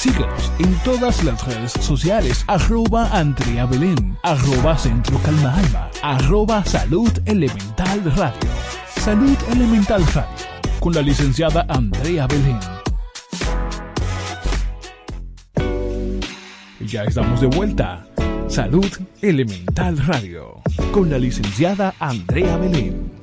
Síguenos en todas las redes sociales, arroba Andrea Belén, arroba Centro Calma Alma, arroba Salud Elemental Radio. Salud Elemental Radio, con la licenciada Andrea Belén. Ya estamos de vuelta. Salud Elemental Radio, con la licenciada Andrea Belén.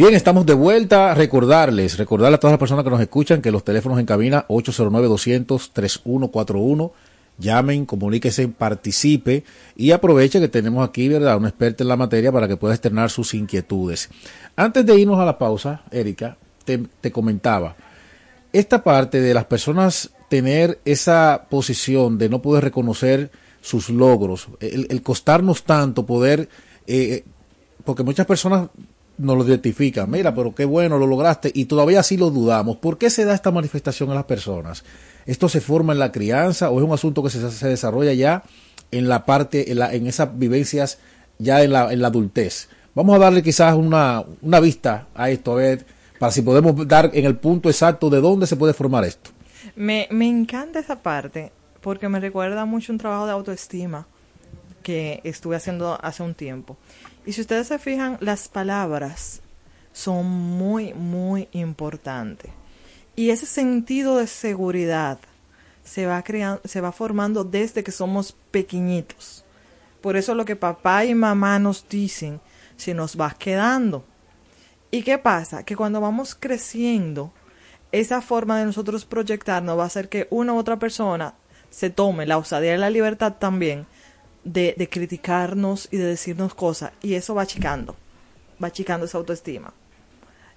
Bien, estamos de vuelta. Recordarles, recordarle a todas las personas que nos escuchan que los teléfonos en cabina 809-200-3141. Llamen, comuníquese, participe y aproveche que tenemos aquí, ¿verdad?, un experto en la materia para que pueda externar sus inquietudes. Antes de irnos a la pausa, Erika, te, comentaba, esta parte de las personas tener esa posición de no poder reconocer sus logros, el, el costarnos tanto poder, eh, porque muchas personas nos lo identifican, mira, pero qué bueno, lo lograste, y todavía así lo dudamos. ¿Por qué se da esta manifestación en las personas? ¿Esto se forma en la crianza o es un asunto que se, se desarrolla ya en la parte, en, la, en esas vivencias ya en la, en la adultez? Vamos a darle quizás una, una vista a esto, a ver, para si podemos dar en el punto exacto de dónde se puede formar esto. Me, me encanta esa parte porque me recuerda mucho un trabajo de autoestima que estuve haciendo hace un tiempo. Y si ustedes se fijan, las palabras son muy, muy importantes. Y ese sentido de seguridad se va, creando, se va formando desde que somos pequeñitos. Por eso lo que papá y mamá nos dicen se nos va quedando. ¿Y qué pasa? Que cuando vamos creciendo, esa forma de nosotros proyectarnos va a hacer que una u otra persona se tome la osadía y la libertad también de, de criticarnos y de decirnos cosas. Y eso va achicando, va achicando esa autoestima.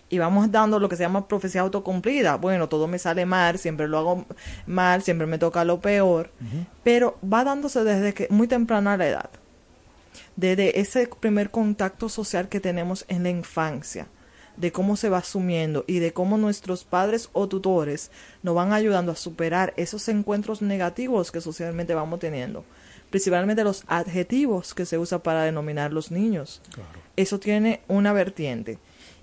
Y vamos dando lo que se llama profecía autocumplida. Bueno, todo me sale mal, siempre lo hago mal, siempre me toca lo peor. Pero va dándose desde que muy temprana la edad. Desde ese primer contacto social que tenemos en la infancia de cómo se va asumiendo y de cómo nuestros padres o tutores nos van ayudando a superar esos encuentros negativos que socialmente vamos teniendo, principalmente los adjetivos que se usa para denominar los niños. Claro. Eso tiene una vertiente.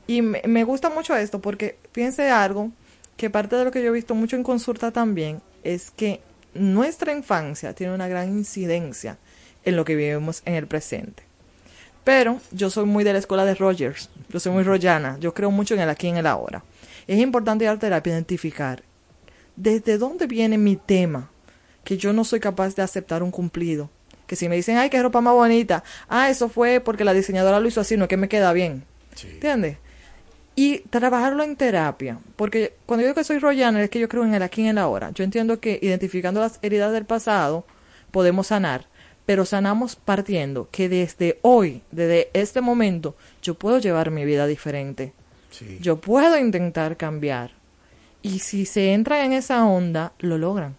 Y me, me gusta mucho esto porque piense algo que parte de lo que yo he visto mucho en consulta también es que nuestra infancia tiene una gran incidencia en lo que vivimos en el presente. Pero yo soy muy de la escuela de Rogers, yo soy muy rollana, yo creo mucho en el aquí y en el ahora. Es importante ir a terapia identificar desde dónde viene mi tema, que yo no soy capaz de aceptar un cumplido. Que si me dicen, ay, qué ropa más bonita, ah, eso fue porque la diseñadora lo hizo así, no es que me queda bien. Sí. ¿Entiendes? Y trabajarlo en terapia, porque cuando yo digo que soy rollana es que yo creo en el aquí y en el ahora. Yo entiendo que identificando las heridas del pasado podemos sanar, pero sanamos partiendo que desde hoy, desde este momento, yo puedo llevar mi vida diferente. Sí. Yo puedo intentar cambiar. Y si se entra en esa onda, lo logran.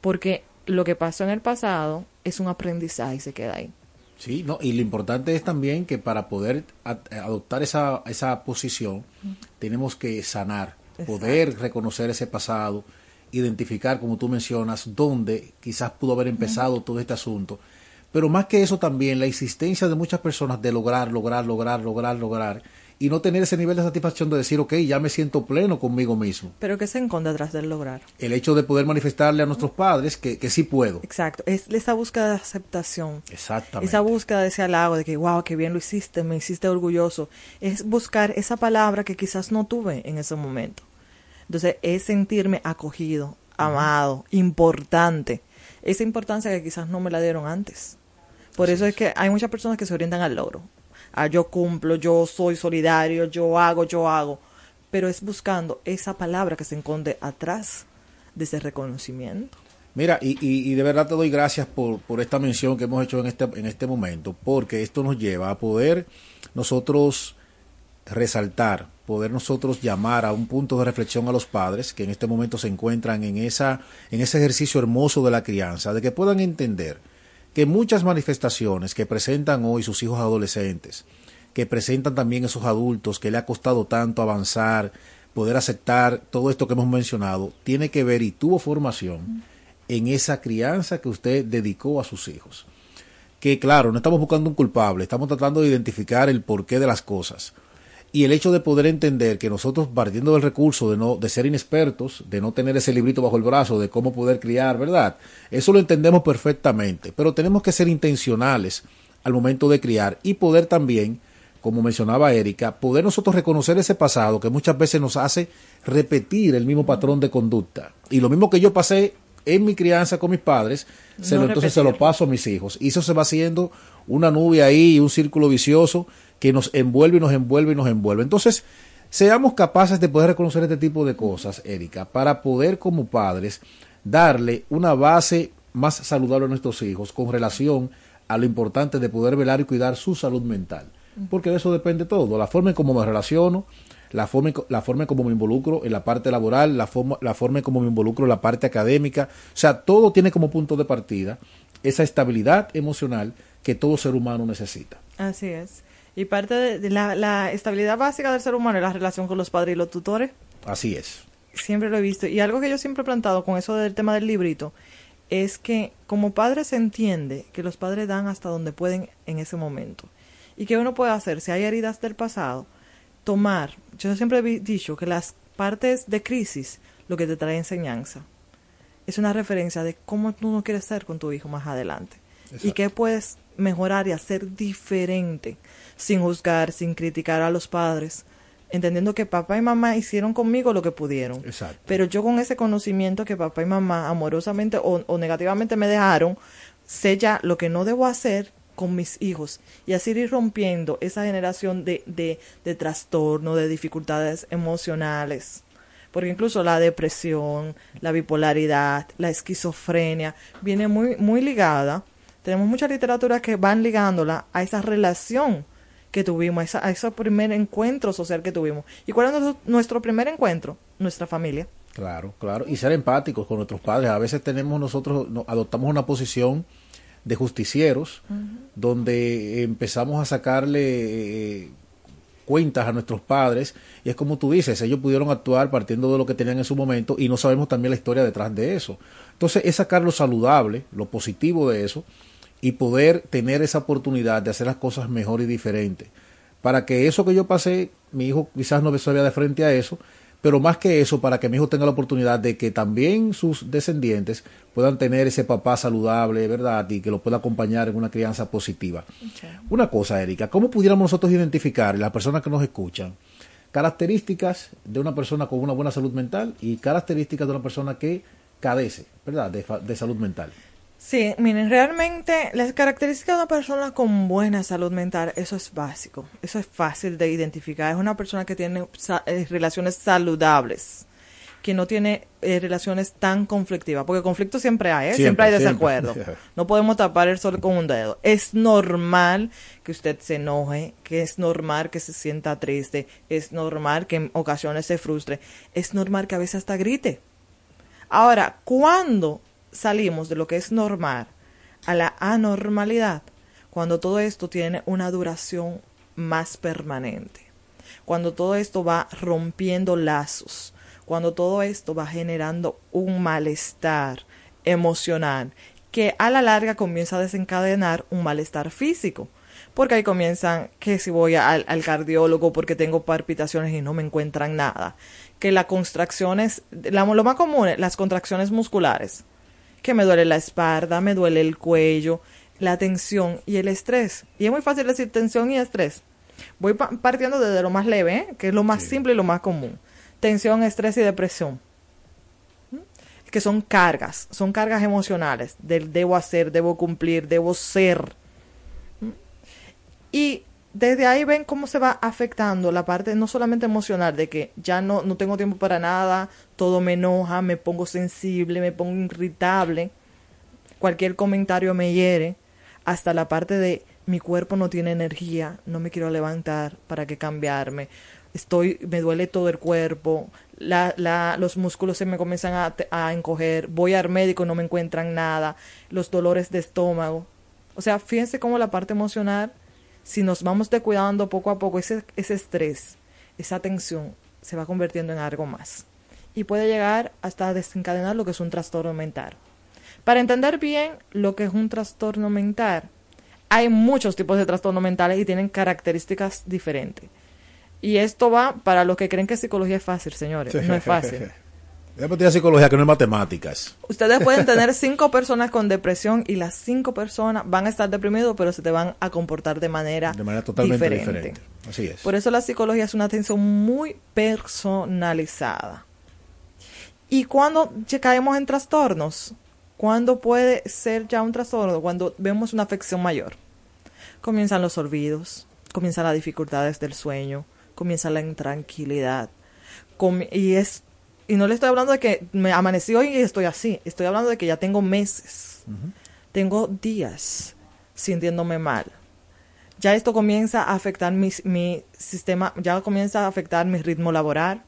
Porque lo que pasó en el pasado es un aprendizaje y se queda ahí. Sí, no, y lo importante es también que para poder adoptar esa, esa posición, tenemos que sanar, Exacto. poder reconocer ese pasado, identificar, como tú mencionas, dónde quizás pudo haber empezado uh -huh. todo este asunto. Pero más que eso también, la existencia de muchas personas de lograr, lograr, lograr, lograr, lograr, y no tener ese nivel de satisfacción de decir, ok, ya me siento pleno conmigo mismo. Pero ¿qué se encuentra detrás del lograr? El hecho de poder manifestarle a nuestros padres que, que sí puedo. Exacto, es esa búsqueda de aceptación. Exactamente. Esa búsqueda de ese halago, de que, wow, qué bien lo hiciste, me hiciste orgulloso. Es buscar esa palabra que quizás no tuve en ese momento. Entonces, es sentirme acogido, amado, importante. Esa importancia que quizás no me la dieron antes. Por eso es que hay muchas personas que se orientan al logro. Ah, yo cumplo, yo soy solidario, yo hago, yo hago. Pero es buscando esa palabra que se enconde atrás de ese reconocimiento. Mira, y, y, y, de verdad te doy gracias por, por esta mención que hemos hecho en este, en este momento, porque esto nos lleva a poder nosotros resaltar, poder nosotros llamar a un punto de reflexión a los padres que en este momento se encuentran en, esa, en ese ejercicio hermoso de la crianza, de que puedan entender que muchas manifestaciones que presentan hoy sus hijos adolescentes, que presentan también esos adultos que le ha costado tanto avanzar, poder aceptar todo esto que hemos mencionado, tiene que ver y tuvo formación en esa crianza que usted dedicó a sus hijos. Que claro, no estamos buscando un culpable, estamos tratando de identificar el porqué de las cosas y el hecho de poder entender que nosotros partiendo del recurso de no de ser inexpertos, de no tener ese librito bajo el brazo de cómo poder criar, ¿verdad? Eso lo entendemos perfectamente, pero tenemos que ser intencionales al momento de criar y poder también, como mencionaba Erika, poder nosotros reconocer ese pasado que muchas veces nos hace repetir el mismo patrón de conducta. Y lo mismo que yo pasé en mi crianza con mis padres, se lo, entonces se lo paso a mis hijos. Y eso se va haciendo una nube ahí, un círculo vicioso que nos envuelve y nos envuelve y nos envuelve. Entonces, seamos capaces de poder reconocer este tipo de cosas, Erika, para poder como padres darle una base más saludable a nuestros hijos con relación a lo importante de poder velar y cuidar su salud mental. Porque de eso depende todo, la forma en cómo me relaciono, la forma, la forma en cómo me involucro en la parte laboral, la forma, la forma en cómo me involucro en la parte académica. O sea, todo tiene como punto de partida esa estabilidad emocional que todo ser humano necesita. Así es. Y parte de la, estabilidad básica del ser humano es la relación con los padres y los tutores. Así es. Siempre lo he visto. Y algo que yo siempre he plantado con eso del tema del librito es que como padre se entiende que los padres dan hasta donde pueden en ese momento. Y que uno puede hacer, si hay heridas del pasado, tomar. Yo siempre he dicho que las partes de crisis lo que te trae enseñanza. Es una referencia de cómo tú no quieres ser con tu hijo más adelante. Y qué puedes mejorar y hacer diferente sin juzgar, sin criticar a los padres, entendiendo que papá y mamá hicieron conmigo lo que pudieron. Pero yo con ese conocimiento que papá y mamá amorosamente o, negativamente me dejaron, sé ya lo que no debo hacer con mis hijos y así ir rompiendo esa generación de, de, de trastorno, de dificultades emocionales. Porque incluso la depresión, la bipolaridad, la esquizofrenia viene muy, muy ligada. Tenemos mucha literatura que van ligándola a esa relación que tuvimos, a, ese primer encuentro social que tuvimos. ¿Y cuál es nuestro, primer encuentro? Nuestra familia. Claro, claro. Y ser empáticos con nuestros padres. A veces tenemos nosotros, adoptamos una posición de justicieros, donde empezamos a sacarle eh, cuentas a nuestros padres, y es como tú dices, ellos pudieron actuar partiendo de lo que tenían en su momento, y no sabemos también la historia detrás de eso. Entonces, es sacar lo saludable, lo positivo de eso, y poder tener esa oportunidad de hacer las cosas mejor y diferente. Para que eso que yo pasé, mi hijo quizás no se vea de frente a eso, pero más que eso, para que mi hijo tenga la oportunidad de que también sus descendientes puedan tener ese papá saludable, ¿verdad? Y que lo pueda acompañar en una crianza positiva. Una cosa, Erika, ¿cómo pudiéramos nosotros identificar, las personas que nos escuchan, características de una persona con una buena salud mental y características de una persona que cadece, ¿verdad? de salud mental. Sí, miren, realmente las características de una persona con buena salud mental, eso es básico, eso es fácil de identificar. Es una persona que tiene eh, relaciones saludables, que no tiene eh, relaciones tan conflictivas, porque conflicto siempre hay, ¿eh? siempre, hay desacuerdo. No podemos tapar el sol con un dedo. Es normal que usted se enoje, que es normal que se sienta triste, es normal que en ocasiones se frustre, es normal que a veces hasta grite. Ahora, ¿cuándo salimos de lo que es normal a la anormalidad cuando todo esto tiene una duración más permanente, cuando todo esto va rompiendo lazos, cuando todo esto va generando un malestar emocional que a la larga comienza a desencadenar un malestar físico. Porque ahí comienzan que si voy al, cardiólogo porque tengo palpitaciones y no me encuentran nada. Que las contracciones, la, lo más común, las contracciones musculares que me duele la espalda, me duele el cuello, la tensión y el estrés. Y es muy fácil decir tensión y estrés. Voy partiendo desde lo más leve, ¿eh? que es lo más simple y lo más común. Tensión, estrés y depresión. ¿Mm? Que son cargas, son cargas emocionales. Del debo hacer, debo cumplir, debo ser. ¿Mm? Y desde ahí ven cómo se va afectando la parte no solamente emocional, de que ya no, no tengo tiempo para nada, todo me enoja, me pongo sensible, me pongo irritable, cualquier comentario me hiere, hasta la parte de mi cuerpo no tiene energía, no me quiero levantar, ¿para qué cambiarme? Estoy, me duele todo el cuerpo, la, la, los músculos se me comienzan a, a encoger, voy al médico, no me encuentran nada, los dolores de estómago. O sea, fíjense cómo la parte emocional si nos vamos descuidando poco a poco, ese, ese estrés, esa tensión, se va convirtiendo en algo más. Y puede llegar hasta desencadenar lo que es un trastorno mental. Para entender bien lo que es un trastorno mental, hay muchos tipos de trastornos mentales y tienen características diferentes. Y esto va para los que creen que psicología es fácil, señores. No es fácil. Tirar psicología que no es matemáticas. Ustedes pueden tener cinco personas con depresión y las cinco personas van a estar deprimidos, pero se te van a comportar de manera, De manera totalmente diferente. diferente. Así es. Por eso la psicología es una atención muy personalizada. Y cuando caemos en trastornos, ¿cuándo puede ser ya un trastorno? Cuando vemos una afección mayor. Comienzan los olvidos, comienzan las dificultades del sueño, comienza la intranquilidad. Com- y es y no le estoy hablando de que me amanecí hoy y estoy así. Estoy hablando de que ya tengo meses, tengo días sintiéndome mal. Ya esto comienza a afectar mi, mi sistema, ya comienza a afectar mi ritmo laboral,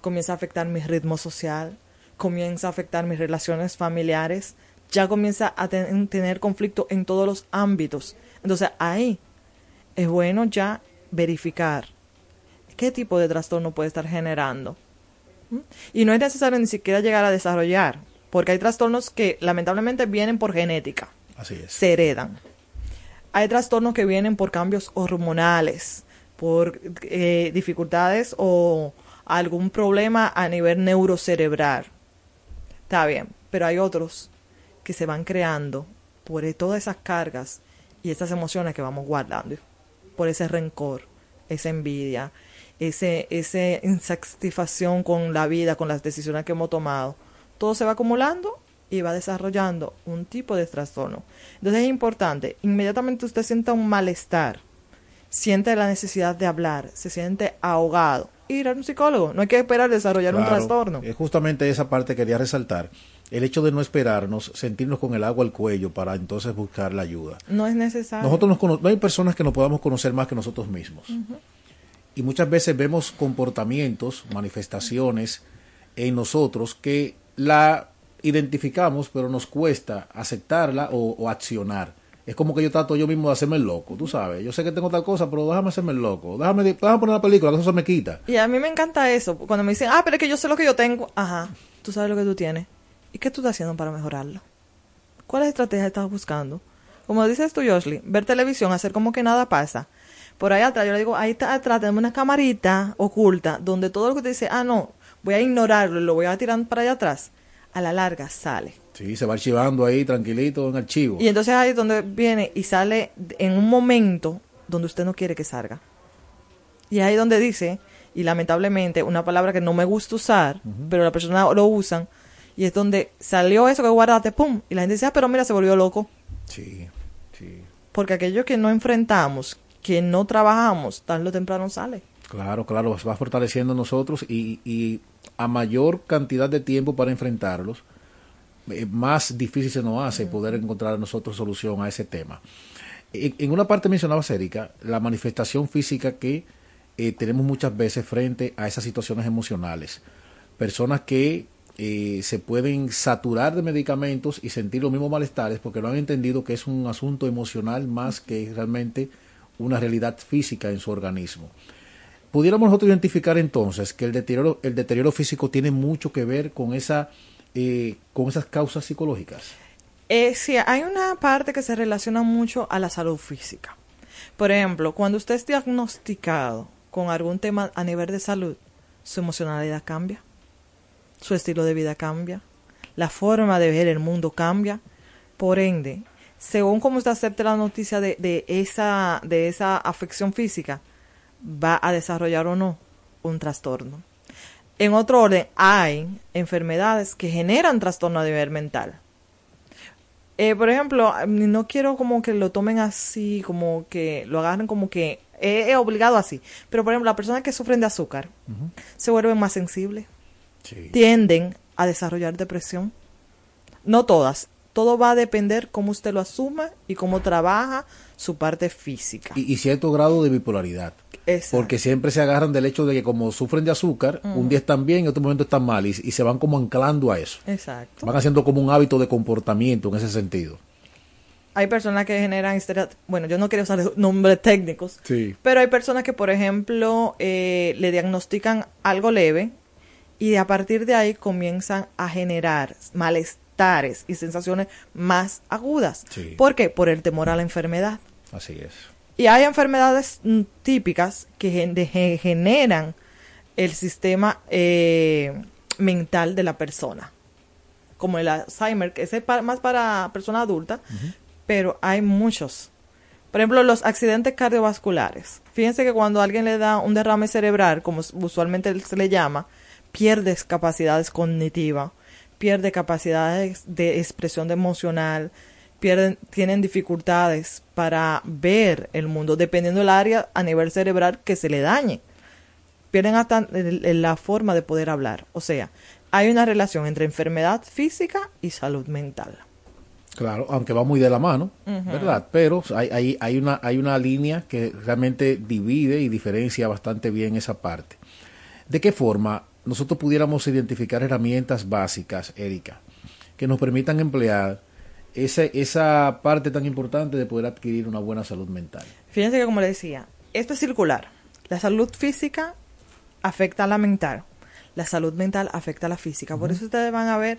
comienza a afectar mi ritmo social, comienza a afectar mis relaciones familiares, ya comienza a ten- tener conflicto en todos los ámbitos. Entonces ahí es bueno ya verificar qué tipo de trastorno puede estar generando. Y no es necesario ni siquiera llegar a desarrollar, porque hay trastornos que lamentablemente vienen por genética, Así es. se heredan. Hay trastornos que vienen por cambios hormonales, por eh, dificultades o algún problema a nivel neurocerebral. Está bien, pero hay otros que se van creando por todas esas cargas y esas emociones que vamos guardando, por ese rencor, esa envidia, ese, esa insatisfacción con la vida, con las decisiones que hemos tomado. Todo se va acumulando y va desarrollando un tipo de trastorno. Entonces es importante, inmediatamente usted sienta un malestar, siente la necesidad de hablar, se siente ahogado, ir a un psicólogo. No hay que esperar desarrollar un trastorno. eh, justamente esa parte quería resaltar. El hecho de no esperarnos, sentirnos con el agua al cuello para entonces buscar la ayuda. No es necesario. Nosotros nos no hay personas que nos podamos conocer más que nosotros mismos. Y muchas veces vemos comportamientos, manifestaciones en nosotros que la identificamos, pero nos cuesta aceptarla o, o accionar. Es como que yo trato yo mismo de hacerme el loco, tú sabes. Yo sé que tengo tal cosa, pero déjame hacerme el loco. Déjame, déjame poner una película, que eso se me quita. Y a mí me encanta eso. Cuando me dicen, ah, pero es que yo sé lo que yo tengo. Ajá, tú sabes lo que tú tienes. ¿Y qué tú estás haciendo para mejorarlo? ¿Cuáles estrategias estás buscando? Como dices tú, Joshly, ver televisión, hacer como que nada pasa. Por ahí atrás, yo le digo, ahí está atrás, tenemos una camarita oculta donde todo lo que te dice, ah, no, voy a ignorarlo y lo voy a tirar para allá atrás. A la larga sale. Sí, se va archivando ahí tranquilito en archivo. Y entonces ahí es donde viene y sale en un momento donde usted no quiere que salga. Y ahí es donde dice, y lamentablemente, una palabra que no me gusta usar, pero la persona lo usan, y es donde salió eso que guardaste, ¡pum! Y la gente dice, ah, pero mira, se volvió loco. Sí, sí. Porque aquello que no enfrentamos, que no trabajamos, tarde o temprano sale. Claro, claro, se va fortaleciendo en nosotros y, y a mayor cantidad de tiempo para enfrentarlos, eh, más difícil se nos hace poder encontrar nosotros solución a ese tema. En, en una parte mencionaba Erika, la manifestación física que eh, tenemos muchas veces frente a esas situaciones emocionales. Personas que eh, se pueden saturar de medicamentos y sentir los mismos malestares porque no han entendido que es un asunto emocional más que realmente una realidad física en su organismo. Pudiéramos nosotros identificar entonces que el deterioro, el deterioro físico tiene mucho que ver con esa eh, con esas causas psicológicas. Eh, sí, hay una parte que se relaciona mucho a la salud física. Por ejemplo, cuando usted es diagnosticado con algún tema a nivel de salud, su emocionalidad cambia, su estilo de vida cambia, la forma de ver el mundo cambia. Por ende, según cómo usted acepte la noticia de, de esa, de esa afección física, va a desarrollar o no un trastorno. En otro orden, hay enfermedades que generan trastorno a nivel mental. Eh, por ejemplo, no quiero como que lo tomen así, como que lo agarren como que es obligado así. Pero por ejemplo, las personas que sufren de azúcar se vuelven más sensibles, Sí. tienden a desarrollar depresión. No todas. Todo va a depender cómo usted lo asuma y cómo trabaja su parte física. Y, y cierto grado de bipolaridad. Exacto. Porque siempre se agarran del hecho de que como sufren de azúcar, un día están bien y otro momento están mal y, y se van como anclando a eso. Exacto. Van haciendo como un hábito de comportamiento en ese sentido. Hay personas que generan. Bueno, yo no quiero usar nombres técnicos. Sí. Pero hay personas que, por ejemplo, eh, le diagnostican algo leve y a partir de ahí comienzan a generar malestares y sensaciones más agudas. Sí. ¿Por qué? Por el temor a la enfermedad. Así es. Y hay enfermedades mm, típicas que generan el sistema eh, mental de la persona, como el Alzheimer, que es más para personas adultas, pero hay muchos. Por ejemplo, los accidentes cardiovasculares. Fíjense que cuando a alguien le da un derrame cerebral, como usualmente se le llama, pierdes capacidades cognitivas, pierde capacidades de expresión emocional, pierden, tienen dificultades para ver el mundo, dependiendo del área a nivel cerebral que se le dañe. Pierden hasta la forma de poder hablar. O sea, hay una relación entre enfermedad física y salud mental. Claro, aunque va muy de la mano, ¿verdad? Pero hay, hay, hay, una, hay una línea que realmente divide y diferencia bastante bien esa parte. ¿De qué forma nosotros pudiéramos identificar herramientas básicas, Erika, que nos permitan emplear ese, esa parte tan importante de poder adquirir una buena salud mental? Fíjense que como le decía, esto es circular. La salud física afecta a la mental. La salud mental afecta a la física. Por eso ustedes van a ver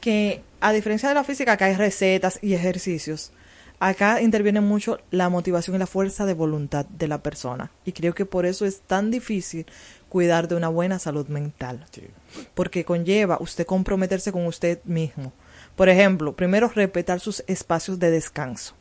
que, a diferencia de la física, acá hay recetas y ejercicios. Acá interviene mucho la motivación y la fuerza de voluntad de la persona. Y creo que por eso es tan difícil cuidar de una buena salud mental. Porque conlleva usted comprometerse con usted mismo. Por ejemplo, primero respetar sus espacios de descanso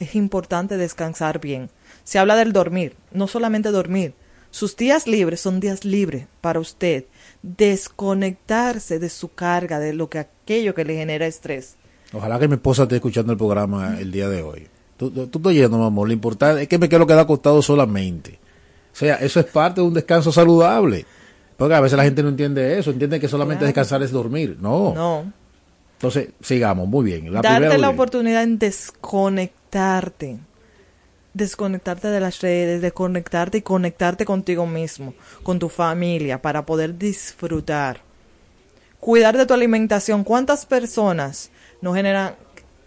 es importante descansar bien. Se habla del dormir, no solamente dormir. Sus días libres son días libres para usted desconectarse de su carga, de lo que aquello que le genera estrés. Ojalá que mi esposa esté escuchando el programa el día de hoy. Tú, tú, tú estás oyendo, mi amor. Lo importante es que me quiero quedar acostado solamente. O sea, eso es parte de un descanso saludable. Porque a veces la gente no entiende eso. Entiende que solamente Claro. descansar es dormir. No. No. Entonces, sigamos. Muy bien. La Darte primera, la bien. oportunidad en desconectarte. Desconectarte de las redes, desconectarte y conectarte contigo mismo, con tu familia, para poder disfrutar. Cuidar de tu alimentación. ¿Cuántas personas no generan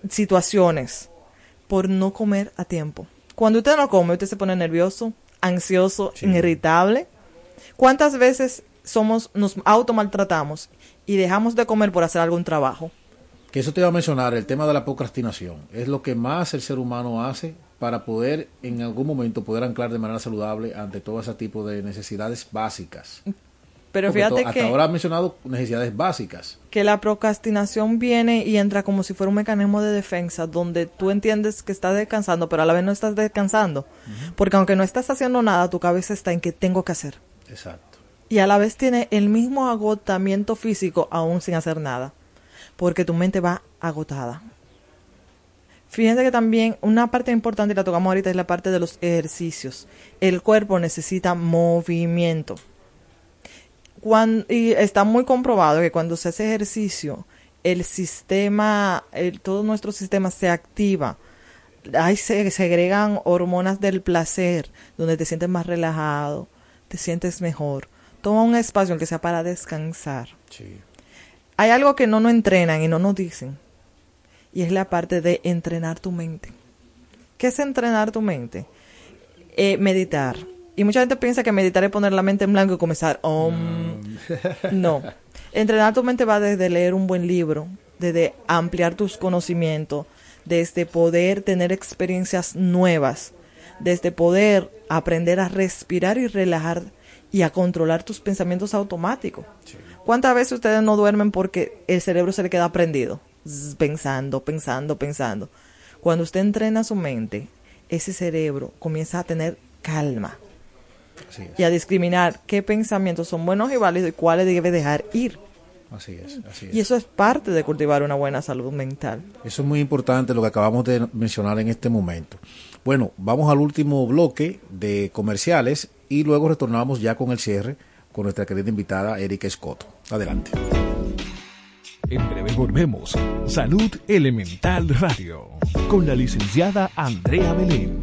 situaciones por no comer a tiempo? Cuando usted no come, usted se pone nervioso, ansioso, Sí. irritable. ¿Cuántas veces somos, nos automaltratamos y dejamos de comer por hacer algún trabajo? Que eso te iba a mencionar, el tema de la procrastinación. Es lo que más el ser humano hace para poder en algún momento poder anclar de manera saludable ante todo ese tipo de necesidades básicas. Pero Porque fíjate hasta que, ahora has mencionado necesidades básicas. que la procrastinación viene y entra como si fuera un mecanismo de defensa donde tú entiendes que estás descansando, pero a la vez no estás descansando. Porque aunque no estás haciendo nada, tu cabeza está en que tengo que hacer. Exacto. Y a la vez tiene el mismo agotamiento físico aún sin hacer nada. Porque tu mente va agotada. Fíjense que también una parte importante, y la tocamos ahorita, es la parte de los ejercicios. El cuerpo necesita movimiento. Y está muy comprobado que cuando se hace ejercicio, el sistema, el, todo nuestro sistema se activa. Ahí se segregan hormonas del placer, donde te sientes más relajado, te sientes mejor. Toma un espacio en que sea para descansar. Sí. Hay algo que no nos entrenan y no nos dicen. Y es la parte de entrenar tu mente. ¿Qué es entrenar tu mente? Eh, meditar. Y mucha gente piensa que meditar es poner la mente en blanco y comenzar. om. No. Entrenar tu mente va desde leer un buen libro, desde ampliar tus conocimientos, desde poder tener experiencias nuevas, desde poder aprender a respirar y relajar y a controlar tus pensamientos automáticos. ¿Cuántas veces ustedes no duermen porque el cerebro se le queda prendido? Pensando, pensando, pensando. Cuando usted entrena su mente, ese cerebro comienza a tener calma. Y a discriminar qué pensamientos son buenos y válidos y cuáles debe dejar ir. Así es. Así es. Y eso es parte de cultivar una buena salud mental. Eso es muy importante lo que acabamos de mencionar en este momento. Bueno, vamos al último bloque de comerciales y luego retornamos ya con el cierre con nuestra querida invitada Erika Escoto. Adelante. En breve volvemos. Salud Elemental Radio. Con la licenciada Andrea Belén.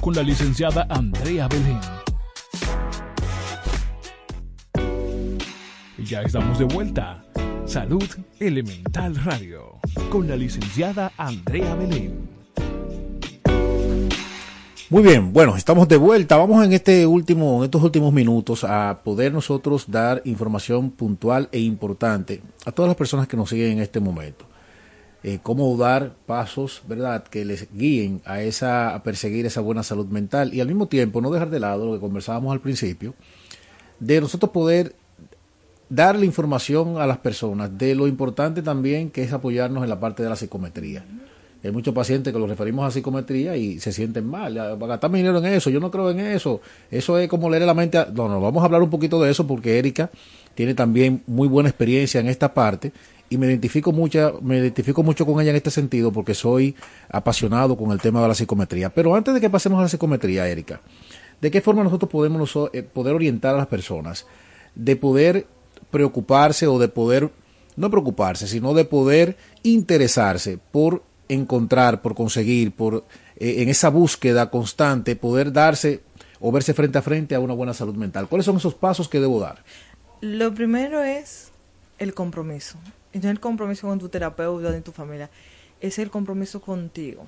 con la licenciada Andrea Belén. Ya estamos de vuelta. Salud Elemental Radio, con la licenciada Andrea Belén. Muy bien, bueno, estamos de vuelta. Vamos en este último, en estos últimos minutos a poder nosotros dar información puntual e importante a todas las personas que nos siguen en este momento. Eh, cómo dar pasos, ¿verdad?, que les guíen a esa, a perseguir esa buena salud mental y al mismo tiempo no dejar de lado lo que conversábamos al principio, de nosotros poder darle información a las personas de lo importante también que es apoyarnos en la parte de la psicometría. Hay muchos pacientes que los referimos a psicometría y se sienten mal. Gastar dinero en eso, yo no creo en eso. Eso es como leer la mente. A... No, no, vamos a hablar un poquito de eso porque Erika tiene también muy buena experiencia en esta parte y me identifico mucha, me identifico mucho con ella en este sentido porque soy apasionado con el tema de la psicometría. Pero antes de que pasemos a la psicometría, Erika, ¿de qué forma nosotros podemos eh, poder orientar a las personas de poder preocuparse o de poder no preocuparse, sino de poder interesarse por encontrar, por conseguir, por eh, en esa búsqueda constante, poder darse o verse frente a frente a una buena salud mental. ¿Cuáles son esos pasos que debo dar? Lo primero es el compromiso. No el compromiso con tu terapeuta ni tu familia, es el compromiso contigo.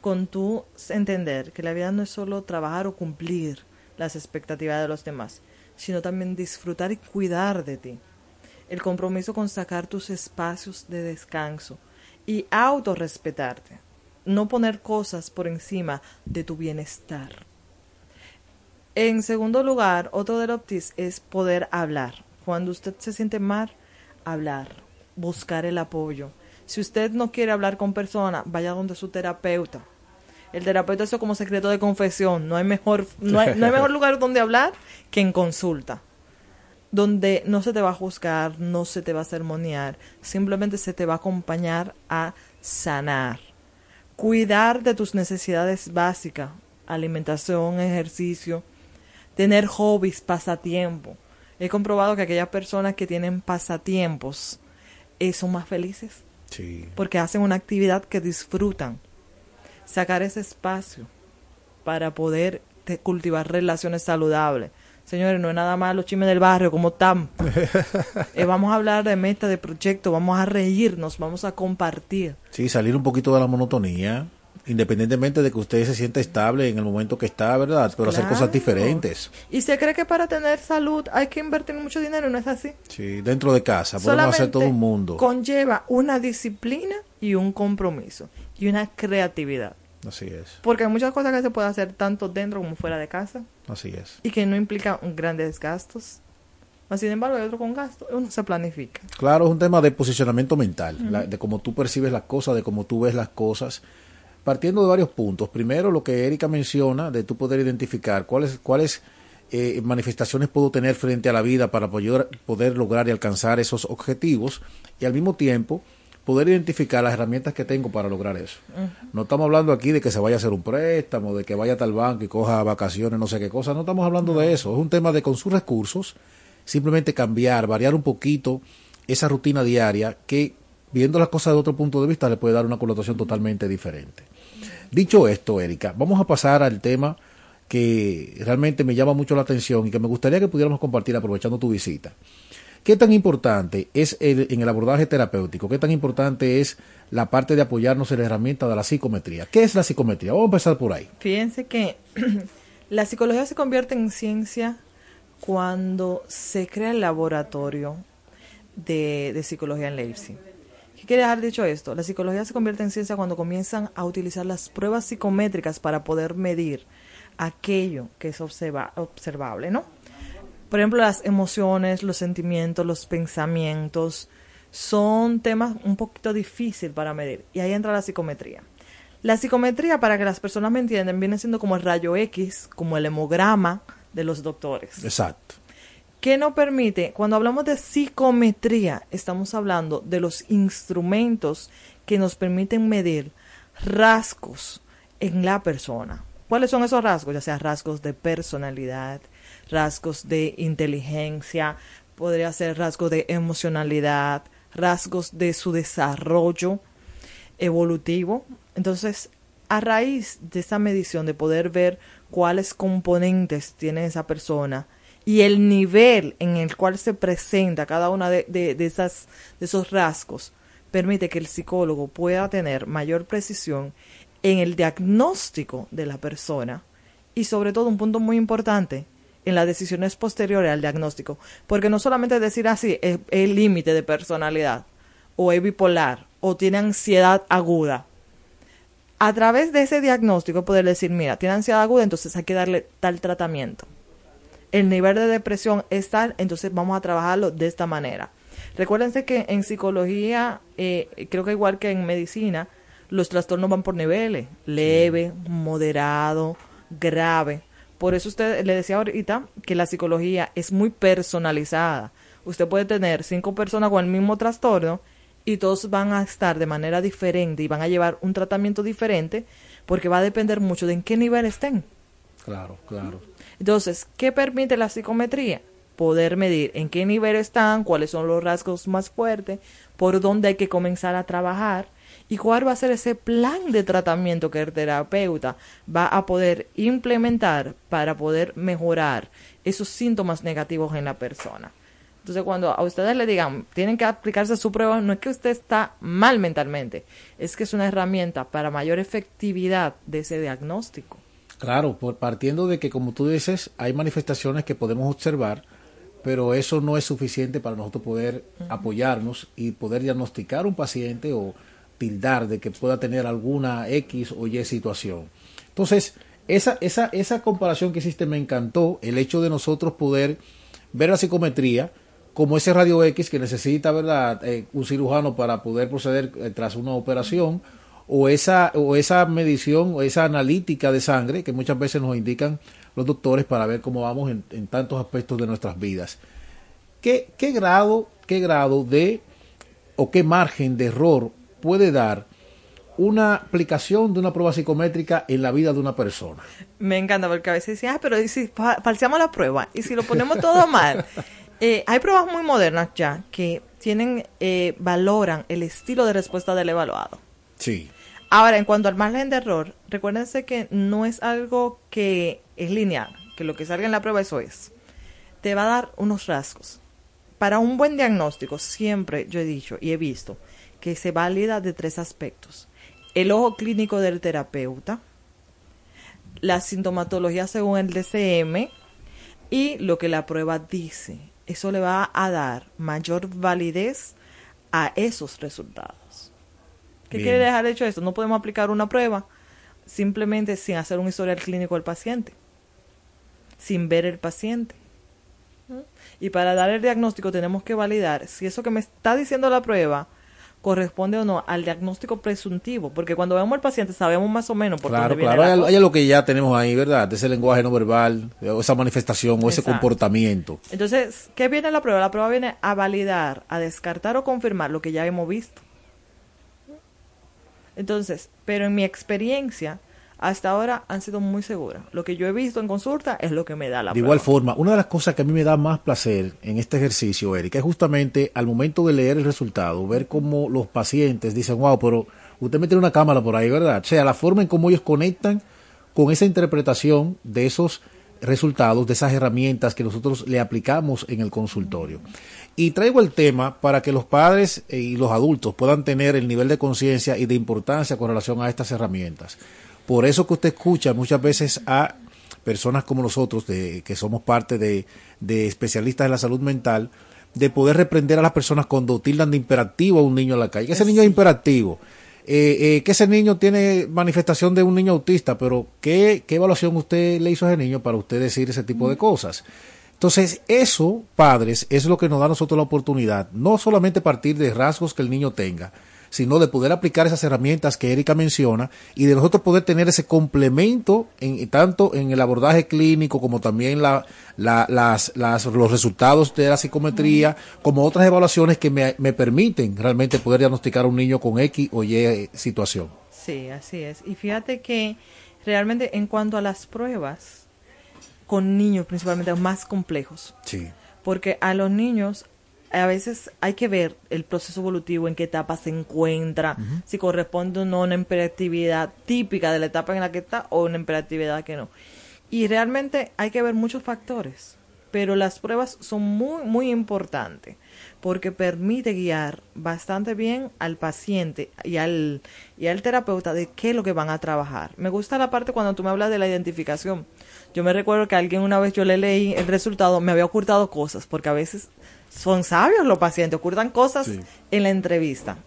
Con tu entender que la vida no es solo trabajar o cumplir las expectativas de los demás, sino también disfrutar y cuidar de ti. El compromiso con sacar tus espacios de descanso, y autorrespetarte. No poner cosas por encima de tu bienestar. En segundo lugar, otro de los tips es poder hablar. Cuando usted se siente mal, hablar, buscar el apoyo. Si usted no quiere hablar con personas, vaya donde su terapeuta. El terapeuta es como secreto de confesión. No hay mejor, no hay, no hay mejor lugar donde hablar que en consulta donde no se te va a juzgar, no se te va a sermonear, simplemente se te va a acompañar a sanar. Cuidar de tus necesidades básicas, alimentación, ejercicio, tener hobbies, pasatiempo. He comprobado que aquellas personas que tienen pasatiempos eh, son más felices. Sí. Porque hacen una actividad que disfrutan. Sacar ese espacio para poder cultivar relaciones saludables Señores, no es nada más los chismes del barrio, como están. Eh, vamos a hablar de meta, de proyecto, vamos a reírnos, vamos a compartir. Sí, salir un poquito de la monotonía, independientemente de que usted se sienta estable en el momento que está, ¿verdad? Pero hacer cosas diferentes. Y se cree que para tener salud hay que invertir mucho dinero, ¿no es así? Sí, dentro de casa, podemos hacer todo un mundo. Conlleva una disciplina y un compromiso y una creatividad. Así es. Porque hay muchas cosas que se puede hacer tanto dentro como fuera de casa. Así es. Y que no implican grandes gastos. Sin embargo, hay otro con gastos, uno se planifica. Claro, es un tema de posicionamiento mental, de cómo tú percibes las cosas, de cómo tú ves las cosas, partiendo de varios puntos. Primero, lo que Erika menciona, de tú poder identificar cuáles, cuáles eh, manifestaciones puedo tener frente a la vida para poder, poder lograr y alcanzar esos objetivos, y al mismo tiempo, poder identificar las herramientas que tengo para lograr eso. No estamos hablando aquí de que se vaya a hacer un préstamo, de que vaya a tal banco y coja vacaciones, no sé qué cosa. No estamos hablando de eso. Es un tema de con sus recursos, simplemente cambiar, variar un poquito esa rutina diaria que, viendo las cosas de otro punto de vista, le puede dar una connotación totalmente diferente. Dicho esto, Erika, vamos a pasar al tema que realmente me llama mucho la atención y que me gustaría que pudiéramos compartir aprovechando tu visita. ¿Qué tan importante es el, en el abordaje terapéutico? ¿Qué tan importante es la parte de apoyarnos en la herramienta de la psicometría? ¿Qué es la psicometría? Vamos a empezar por ahí. Fíjense que la psicología se convierte en ciencia cuando se crea el laboratorio de, de psicología en Leipzig. ¿Qué quiere dejar dicho esto? La psicología se convierte en ciencia cuando comienzan a utilizar las pruebas psicométricas para poder medir aquello que es observa, observable, ¿no? Por ejemplo, las emociones, los sentimientos, los pensamientos son temas un poquito difícil para medir y ahí entra la psicometría. La psicometría, para que las personas me entiendan, viene siendo como el rayo X, como el hemograma de los doctores. Exacto. ¿Qué nos permite? Cuando hablamos de psicometría, estamos hablando de los instrumentos que nos permiten medir rasgos en la persona. ¿Cuáles son esos rasgos? Ya sea rasgos de personalidad, rasgos de inteligencia, podría ser rasgos de emocionalidad, rasgos de su desarrollo evolutivo. Entonces, a raíz de esa medición, de poder ver cuáles componentes tiene esa persona y el nivel en el cual se presenta cada una de, de, esas, de esos rasgos, permite que el psicólogo pueda tener mayor precisión en el diagnóstico de la persona y sobre todo un punto muy importante en las decisiones posteriores al diagnóstico, porque no solamente decir así es el límite de personalidad o es bipolar o tiene ansiedad aguda. A través de ese diagnóstico poder decir, mira, tiene ansiedad aguda, entonces hay que darle tal tratamiento. El nivel de depresión es tal, entonces vamos a trabajarlo de esta manera. Recuérdense que en psicología, eh, creo que igual que en medicina, los trastornos van por niveles, leve, moderado, grave. Por eso usted le decía ahorita que la psicología es muy personalizada. Usted puede tener cinco personas con el mismo trastorno y todos van a estar de manera diferente y van a llevar un tratamiento diferente porque va a depender mucho de en qué nivel estén. Claro, claro. Entonces, ¿qué permite la psicometría? Poder medir en qué nivel están, cuáles son los rasgos más fuertes, por dónde hay que comenzar a trabajar y cuál va a ser ese plan de tratamiento que el terapeuta va a poder implementar para poder mejorar esos síntomas negativos en la persona. Entonces, cuando a ustedes le digan, tienen que aplicarse su prueba, no es que usted está mal mentalmente, es que es una herramienta para mayor efectividad de ese diagnóstico. Claro, por, partiendo de que, como tú dices, hay manifestaciones que podemos observar, pero eso no es suficiente para nosotros poder apoyarnos y poder diagnosticar un paciente o tildar de que pueda tener alguna X o Y situación. Entonces, esa, esa, esa comparación que hiciste me encantó, el hecho de nosotros poder ver la psicometría como ese radio X que necesita, ¿verdad?, eh, un cirujano para poder proceder eh, tras una operación, o esa, o esa medición o esa analítica de sangre que muchas veces nos indican los doctores para ver cómo vamos en, en tantos aspectos de nuestras vidas. ¿Qué, ¿Qué grado, qué grado de o qué margen de error puede dar una aplicación de una prueba psicométrica en la vida de una persona. Me encanta porque a veces dicen, ah, pero ¿y si falseamos la prueba? ¿Y si lo ponemos todo mal? Eh, hay pruebas muy modernas ya que tienen, eh, valoran el estilo de respuesta del evaluado. Sí. Ahora, en cuanto al margen de error, recuérdense que no es algo que es lineal, que lo que salga en la prueba eso es. Te va a dar unos rasgos. Para un buen diagnóstico, siempre yo he dicho y he visto que se valida de tres aspectos. El ojo clínico del terapeuta, la sintomatología según el DCM y lo que la prueba dice. Eso le va a dar mayor validez a esos resultados. ¿Qué quiere dejar hecho esto? No podemos aplicar una prueba simplemente sin hacer un historial clínico del paciente, sin ver el paciente. Y para dar el diagnóstico tenemos que validar si eso que me está diciendo la prueba corresponde o no al diagnóstico presuntivo, porque cuando vemos al paciente sabemos más o menos por claro, dónde viene claro, la hay, hay lo que ya tenemos ahí, ¿verdad? Ese lenguaje no verbal, o esa manifestación o ese comportamiento. Entonces, ¿qué viene la prueba? La prueba viene a validar, a descartar o confirmar lo que ya hemos visto. Entonces, pero en mi experiencia, hasta ahora han sido muy seguras. Lo que yo he visto en consulta es lo que me da la De prueba. igual forma, una de las cosas que a mí me da más placer en este ejercicio, Erika, es justamente al momento de leer el resultado, ver cómo los pacientes dicen, wow, pero usted me tiene una cámara por ahí, ¿verdad? O sea, la forma en cómo ellos conectan con esa interpretación de esos resultados, de esas herramientas que nosotros le aplicamos en el consultorio. Y traigo el tema para que los padres eh, y los adultos puedan tener el nivel de conciencia y de importancia con relación a estas herramientas. Por eso que usted escucha muchas veces a personas como nosotros, de, que somos parte de, de especialistas en la salud mental, de poder reprender a las personas cuando tildan de imperativo a un niño en la calle. Que ese niño es imperativo. Eh, eh, que ese niño tiene manifestación de un niño autista, pero ¿qué, ¿qué evaluación usted le hizo a ese niño para usted decir ese tipo de cosas? Entonces, eso, padres, es lo que nos da a nosotros la oportunidad, no solamente partir de rasgos que el niño tenga, sino de poder aplicar esas herramientas que Erika menciona y de nosotros poder tener ese complemento en, tanto en el abordaje clínico como también la, las, los resultados de la psicometría, como otras evaluaciones que me, me permiten realmente poder diagnosticar a un niño con X o Y situación. Sí, así es. Y fíjate que realmente en cuanto a las pruebas, con niños principalmente más complejos. Sí. Porque a los niños a veces hay que ver el proceso evolutivo, en qué etapa se encuentra, si corresponde o no a una imperatividad típica de la etapa en la que está o una imperatividad que no. Y realmente hay que ver muchos factores, pero las pruebas son muy, muy importantes porque permite guiar bastante bien al paciente y al, y al terapeuta de qué es lo que van a trabajar. Me gusta la parte cuando tú me hablas de la identificación. Yo me recuerdo que alguien una vez yo le leí el resultado, me había ocultado cosas, porque a veces son sabios los pacientes, ocultan cosas en la entrevista.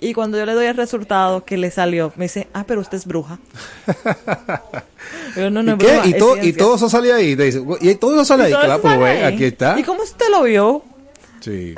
Y cuando yo le doy el resultado que le salió, me dice, ah, pero usted es bruja. no, no ¿Y, ¿Y, todo, y todo eso sale ahí. y todo eso sale ahí, claro, pues aquí está. ¿Y cómo usted lo vio? Sí.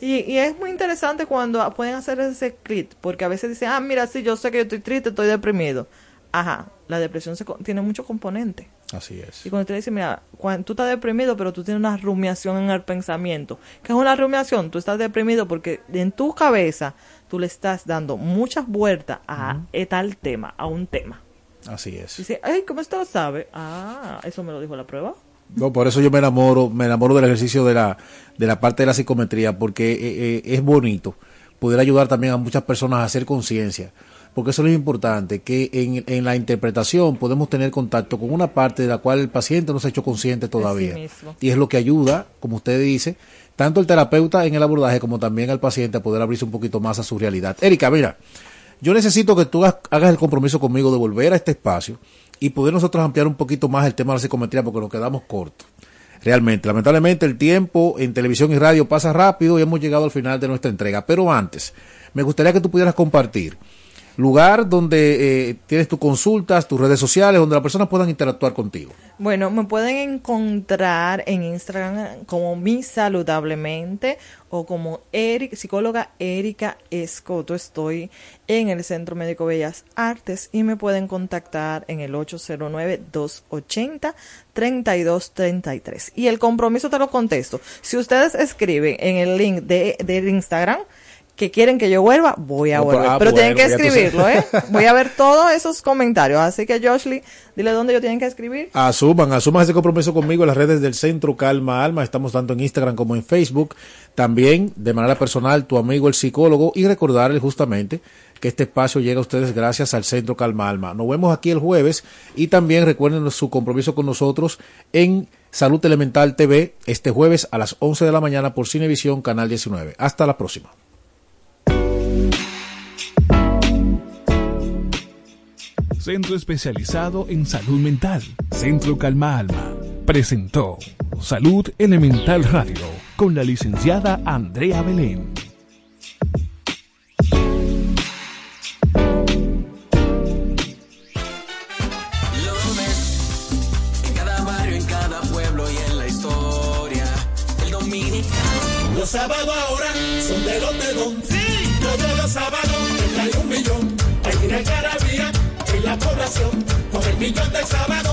Y, y, es muy interesante cuando pueden hacer ese clic, porque a veces dicen, ah, mira, sí, yo sé que yo estoy triste, estoy deprimido. Ajá, la depresión se, tiene muchos componentes. Así es. Y cuando te dice, mira, cuando tú estás deprimido, pero tú tienes una rumiación en el pensamiento. ¿Qué es una rumiación? Tú estás deprimido porque en tu cabeza tú le estás dando muchas vueltas a tal tema, a un tema. Así es. Dice, ay, ¿cómo esto lo sabe? Ah, eso me lo dijo la prueba. No, por eso yo me enamoro, me enamoro del ejercicio de la, de la parte de la psicometría, porque eh, eh, es bonito poder ayudar también a muchas personas a hacer conciencia porque eso es lo importante, que en, en, la interpretación podemos tener contacto con una parte de la cual el paciente no se ha hecho consciente todavía. y es lo que ayuda, como usted dice, tanto el terapeuta en el abordaje como también al paciente a poder abrirse un poquito más a su realidad. Erika, mira, yo necesito que tú hagas el compromiso conmigo de volver a este espacio y poder nosotros ampliar un poquito más el tema de la psicometría porque nos quedamos cortos. Realmente, lamentablemente el tiempo en televisión y radio pasa rápido y hemos llegado al final de nuestra entrega. Pero antes, me gustaría que tú pudieras compartir lugar donde eh, tienes tus consultas, tus redes sociales, donde las personas puedan interactuar contigo. Bueno, me pueden encontrar en Instagram como Mi Saludablemente o como Eric, psicóloga Erika Escoto. Estoy en el Centro Médico Bellas Artes y me pueden contactar en el 809-280-3233. Y el compromiso te lo contesto. Si ustedes escriben en el link de, del Instagram, que quieren que yo vuelva, voy a volver. Ah, pero tienen que escribirlo, ¿eh? Voy a ver todos esos comentarios. Así que, Joshly, dile dónde yo tienen que escribir. Asuman, asuman ese compromiso conmigo en las redes del Centro Calma Alma. Estamos tanto en Instagram como en Facebook. También, de manera personal, tu amigo el psicólogo. Y recordarles justamente que este espacio llega a ustedes gracias al Centro Calma Alma. Nos vemos aquí el jueves y también recuerden su compromiso con nosotros en Salud Elemental TV este jueves a las 11 de la mañana por Cinevisión Canal 19. Hasta la próxima. Centro especializado en salud mental. Centro Calma Alma. Presentó Salud Elemental Radio con la licenciada Andrea Belén. Los sábados ahora son de los de don. Sí, todos los sábados hay un millón. Hay una carabía la población con el millón del sábado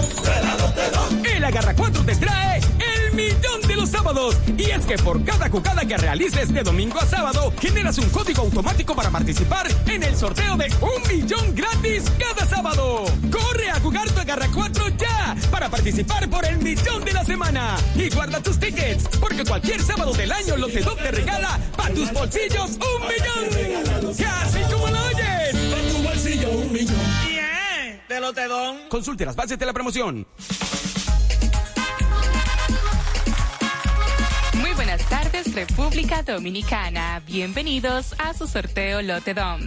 El Agarra 4 te trae el millón de los sábados. Y es que por cada jugada que realices de domingo a sábado, generas un código automático para participar en el sorteo de un millón gratis cada sábado. Corre a jugar tu Agarra 4 ya para participar por el millón de la semana. Y guarda tus tickets, porque cualquier sábado del año Lotedop te regala para tus bolsillos un millón. Casi como lo oyes. Consulte las bases de la promoción. Buenas tardes, República Dominicana. Bienvenidos a su sorteo Lotedom.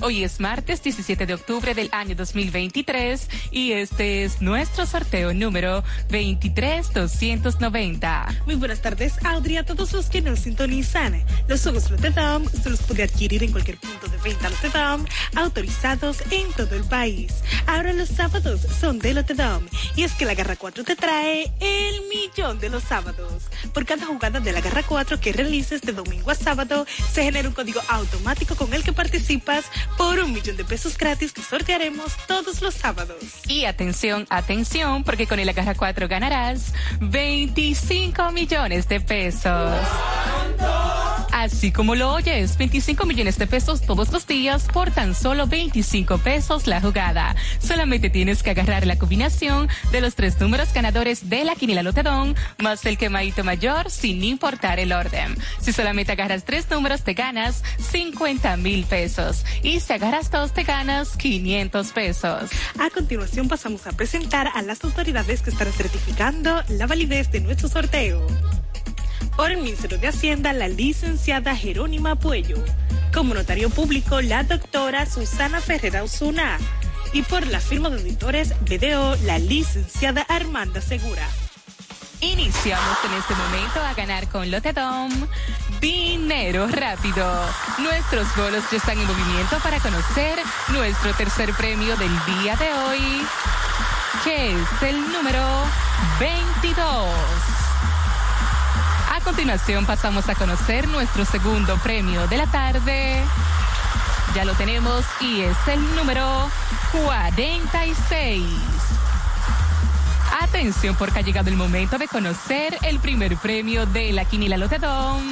Hoy es martes 17 de octubre del año 2023 y este es nuestro sorteo número 23290. Muy buenas tardes, Audrey, a todos los que nos sintonizan. Los juegos Lotedom usted los puede adquirir en cualquier punto de venta Lotedom autorizados en todo el país. Ahora los sábados son de Lotedom y es que la Garra 4 te trae el millón de los sábados. Por cada jugada de la Garra 4 que realices de domingo a sábado, se genera un código automático con el que participas por un millón de pesos gratis que sortearemos todos los sábados. Y atención, atención, porque con el Agarra 4 ganarás 25 millones de pesos. Así como lo oyes, 25 millones de pesos todos los días por tan solo 25 pesos la jugada. Solamente tienes que agarrar la combinación de los tres números ganadores de la quiniela Lotedón más el quemadito mayor sin importar el orden. Si solamente agarras tres números te ganas 50 mil pesos y si agarras dos te ganas 500 pesos. A continuación pasamos a presentar a las autoridades que están certificando la validez de nuestro sorteo por el Ministerio de Hacienda la licenciada Jerónima Puello, como notario público la doctora Susana Ferreira Osuna y por la firma de auditores BDO la licenciada Armanda Segura. Iniciamos en este momento a ganar con Lotedom dinero rápido. Nuestros bolos ya están en movimiento para conocer nuestro tercer premio del día de hoy, que es el número 22 continuación pasamos a conocer nuestro segundo premio de la tarde. Ya lo tenemos y es el número 46. Atención porque ha llegado el momento de conocer el primer premio de la Quinila Lotedón.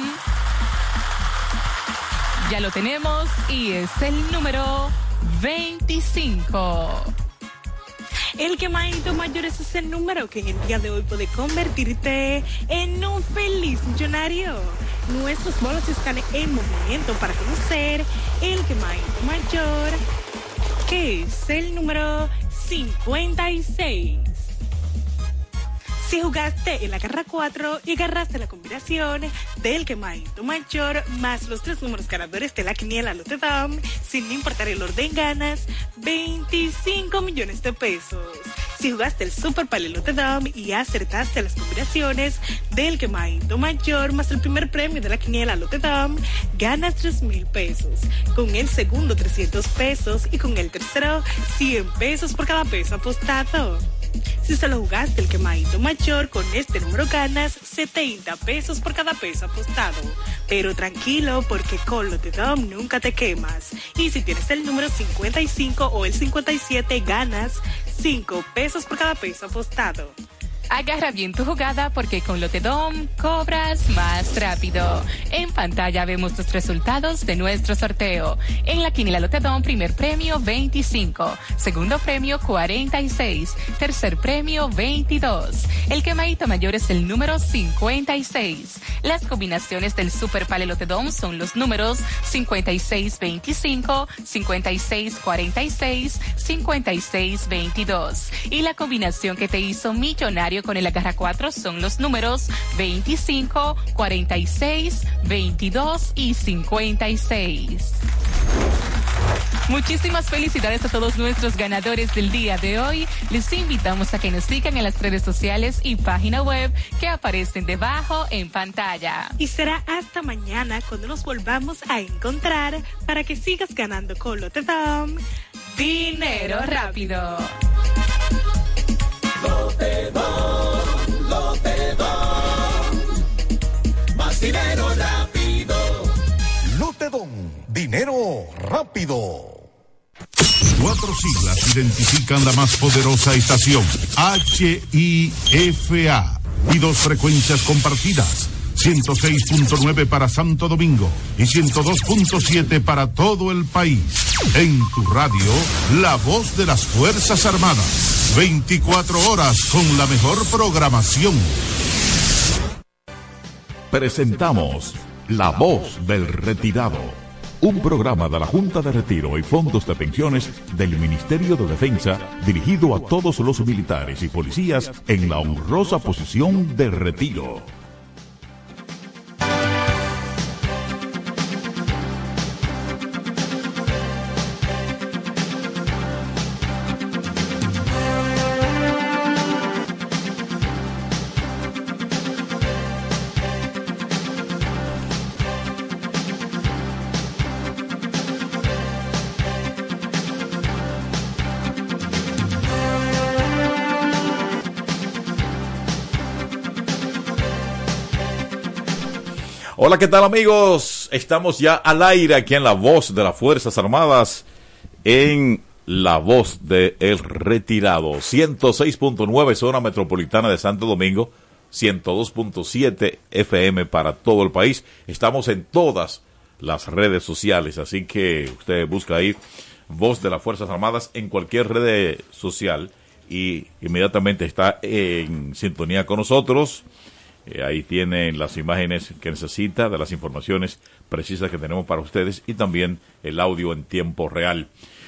Ya lo tenemos y es el número 25. El quemadito mayor es ese número que en el día de hoy puede convertirte en un feliz millonario. Nuestros bolos están en movimiento para conocer el quemadito mayor, que es el número 56. Si jugaste en la garra 4 y agarraste la combinación del quemadito mayor más los tres números ganadores de la quiniela Lotedom, sin importar el orden ganas 25 millones de pesos. Si jugaste el Super Palelote Dom y acertaste las combinaciones del quemadito mayor más el primer premio de la quiniela Lote Dom, ganas 3 mil pesos. Con el segundo 300 pesos y con el tercero 100 pesos por cada peso apostado. Si solo jugaste el quemadito mayor, con este número ganas 70 pesos por cada peso apostado. Pero tranquilo, porque con lo de Dom nunca te quemas. Y si tienes el número 55 o el 57, ganas 5 pesos por cada peso apostado. Agarra bien tu jugada porque con Lotedom cobras más rápido. En pantalla vemos los resultados de nuestro sorteo. En la quinila Lotedom, primer premio 25, segundo premio 46, tercer premio 22. El quemadito mayor es el número 56. Las combinaciones del Super Pale Lotedom son los números 5625, 5646, 5622. Y la combinación que te hizo millonario con el agarra 4 son los números 25, 46, 22 y 56. Muchísimas felicidades a todos nuestros ganadores del día de hoy. Les invitamos a que nos sigan en las redes sociales y página web que aparecen debajo en pantalla. Y será hasta mañana cuando nos volvamos a encontrar para que sigas ganando con Lotedom. Dinero rápido. Lotedom, Lotedom. Más dinero rápido. Dinero rápido. Cuatro siglas identifican la más poderosa estación, HIFA, y dos frecuencias compartidas. 106.9 para Santo Domingo y 102.7 para todo el país. En tu radio, la voz de las Fuerzas Armadas. 24 horas con la mejor programación. Presentamos La Voz del Retirado un programa de la Junta de Retiro y Fondos de Pensiones del Ministerio de Defensa dirigido a todos los militares y policías en la honrosa posición de retiro. Hola, ¿qué tal amigos? Estamos ya al aire aquí en La Voz de las Fuerzas Armadas, en La Voz de El Retirado, 106.9 zona metropolitana de Santo Domingo, 102.7 FM para todo el país. Estamos en todas las redes sociales, así que usted busca ahí Voz de las Fuerzas Armadas en cualquier red social y inmediatamente está en sintonía con nosotros. Eh, ahí tienen las imágenes que necesita, de las informaciones precisas que tenemos para ustedes y también el audio en tiempo real.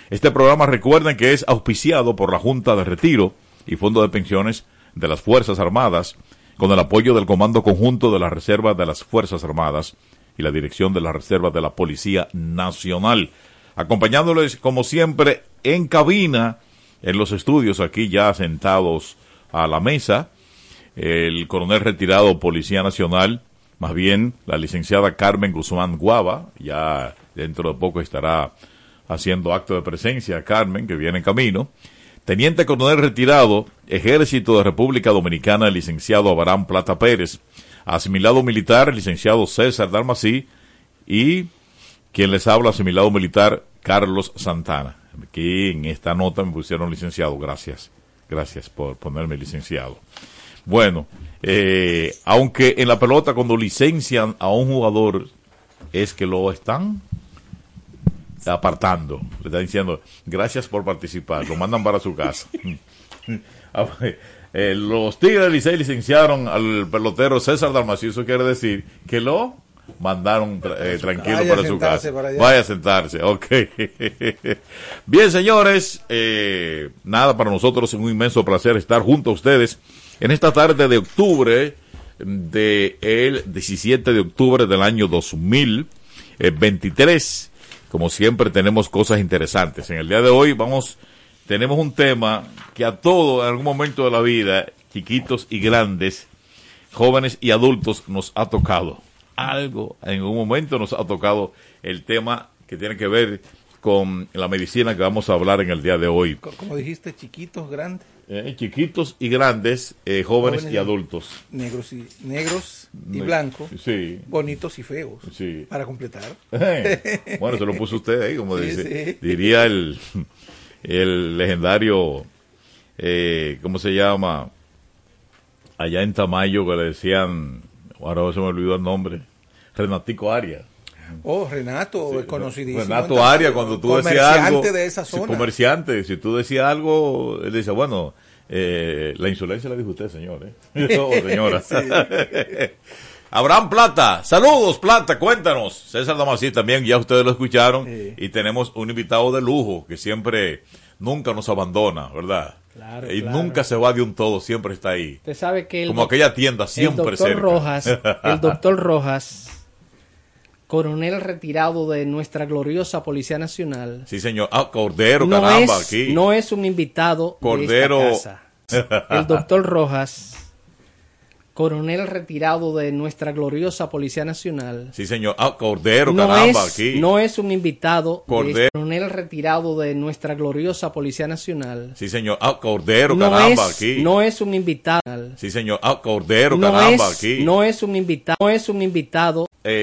Este programa recuerden que es auspiciado por la Junta de Retiro y Fondo de Pensiones de las Fuerzas Armadas, con el apoyo del Comando Conjunto de la Reserva de las Fuerzas Armadas y la Dirección de la Reserva de la Policía Nacional. Acompañándoles, como siempre, en cabina, en los estudios aquí ya sentados a la mesa, el coronel retirado Policía Nacional, más bien la licenciada Carmen Guzmán Guava, ya dentro de poco estará haciendo acto de presencia Carmen, que viene en camino. Teniente coronel retirado, Ejército de República Dominicana, licenciado Abraham Plata Pérez. Asimilado militar, licenciado César Dalmací. Y quien les habla, asimilado militar, Carlos Santana. Aquí en esta nota me pusieron licenciado, gracias. Gracias por ponerme licenciado. Bueno, eh, aunque en la pelota cuando licencian a un jugador es que lo están apartando, le están diciendo gracias por participar, lo mandan para su casa. eh, los Tigres de Licey licenciaron al pelotero César Dalmacio, eso quiere decir que lo mandaron eh, tranquilo Vaya para su casa. para allá. Vaya a sentarse, ok. Bien, señores, eh, nada, para nosotros es un inmenso placer estar junto a ustedes en esta tarde de octubre de el 17 de octubre del año 2023. Como siempre tenemos cosas interesantes. En el día de hoy vamos, tenemos un tema que a todo en algún momento de la vida, chiquitos y grandes, jóvenes y adultos, nos ha tocado. Algo, en un momento nos ha tocado el tema que tiene que ver con la medicina que vamos a hablar en el día de hoy. Co- Como dijiste, chiquitos, grandes, Eh, chiquitos y grandes, eh, jóvenes, Jóvenes y adultos. negros y negros y blancos, Sí. bonitos y feos, Sí. para completar. Eh, bueno, se lo puso usted ahí, como Sí, dice. Diría el, el legendario, eh, ¿cómo se llama? Allá en Tamayo que le decían, ahora se me olvidó el nombre, Renatico Arias. Oh, Renato, conocidísimo. Renato en Arias, cuando tú decías algo. Comerciante de esa sí, zona. comerciante, si tú decías algo, él decía, bueno, eh, la insolencia la dijo usted, señor. ¿eh? No, señora. Sí. Abraham Plata, saludos Plata, cuéntanos. César Damasí también, ya ustedes lo escucharon. Y tenemos un invitado de lujo que siempre, nunca nos abandona, ¿verdad? Claro, y claro. nunca se va de un todo, siempre está ahí. Usted sabe que el Como aquella tienda, siempre el doctor cerca. Rojas, el doctor Rojas, coronel retirado de nuestra gloriosa Policía Nacional, Sí, señor. Ah, Cordero, no, caramba, es, aquí. no es un invitado Cordero. de esta casa. El doctor Rojas, coronel retirado de nuestra gloriosa Policía Nacional, Sí, señor. Ah, Cordero, no caramba, es, aquí. no es un invitado de Cordero. este coronel retirado de nuestra gloriosa Policía Nacional. Sí, señor. Ah, Cordero, no caramba, es, aquí. no es un invitado. Sí, señor. Ah, Cordero, no caramba, es, aquí. no es un invitado, no es un invitado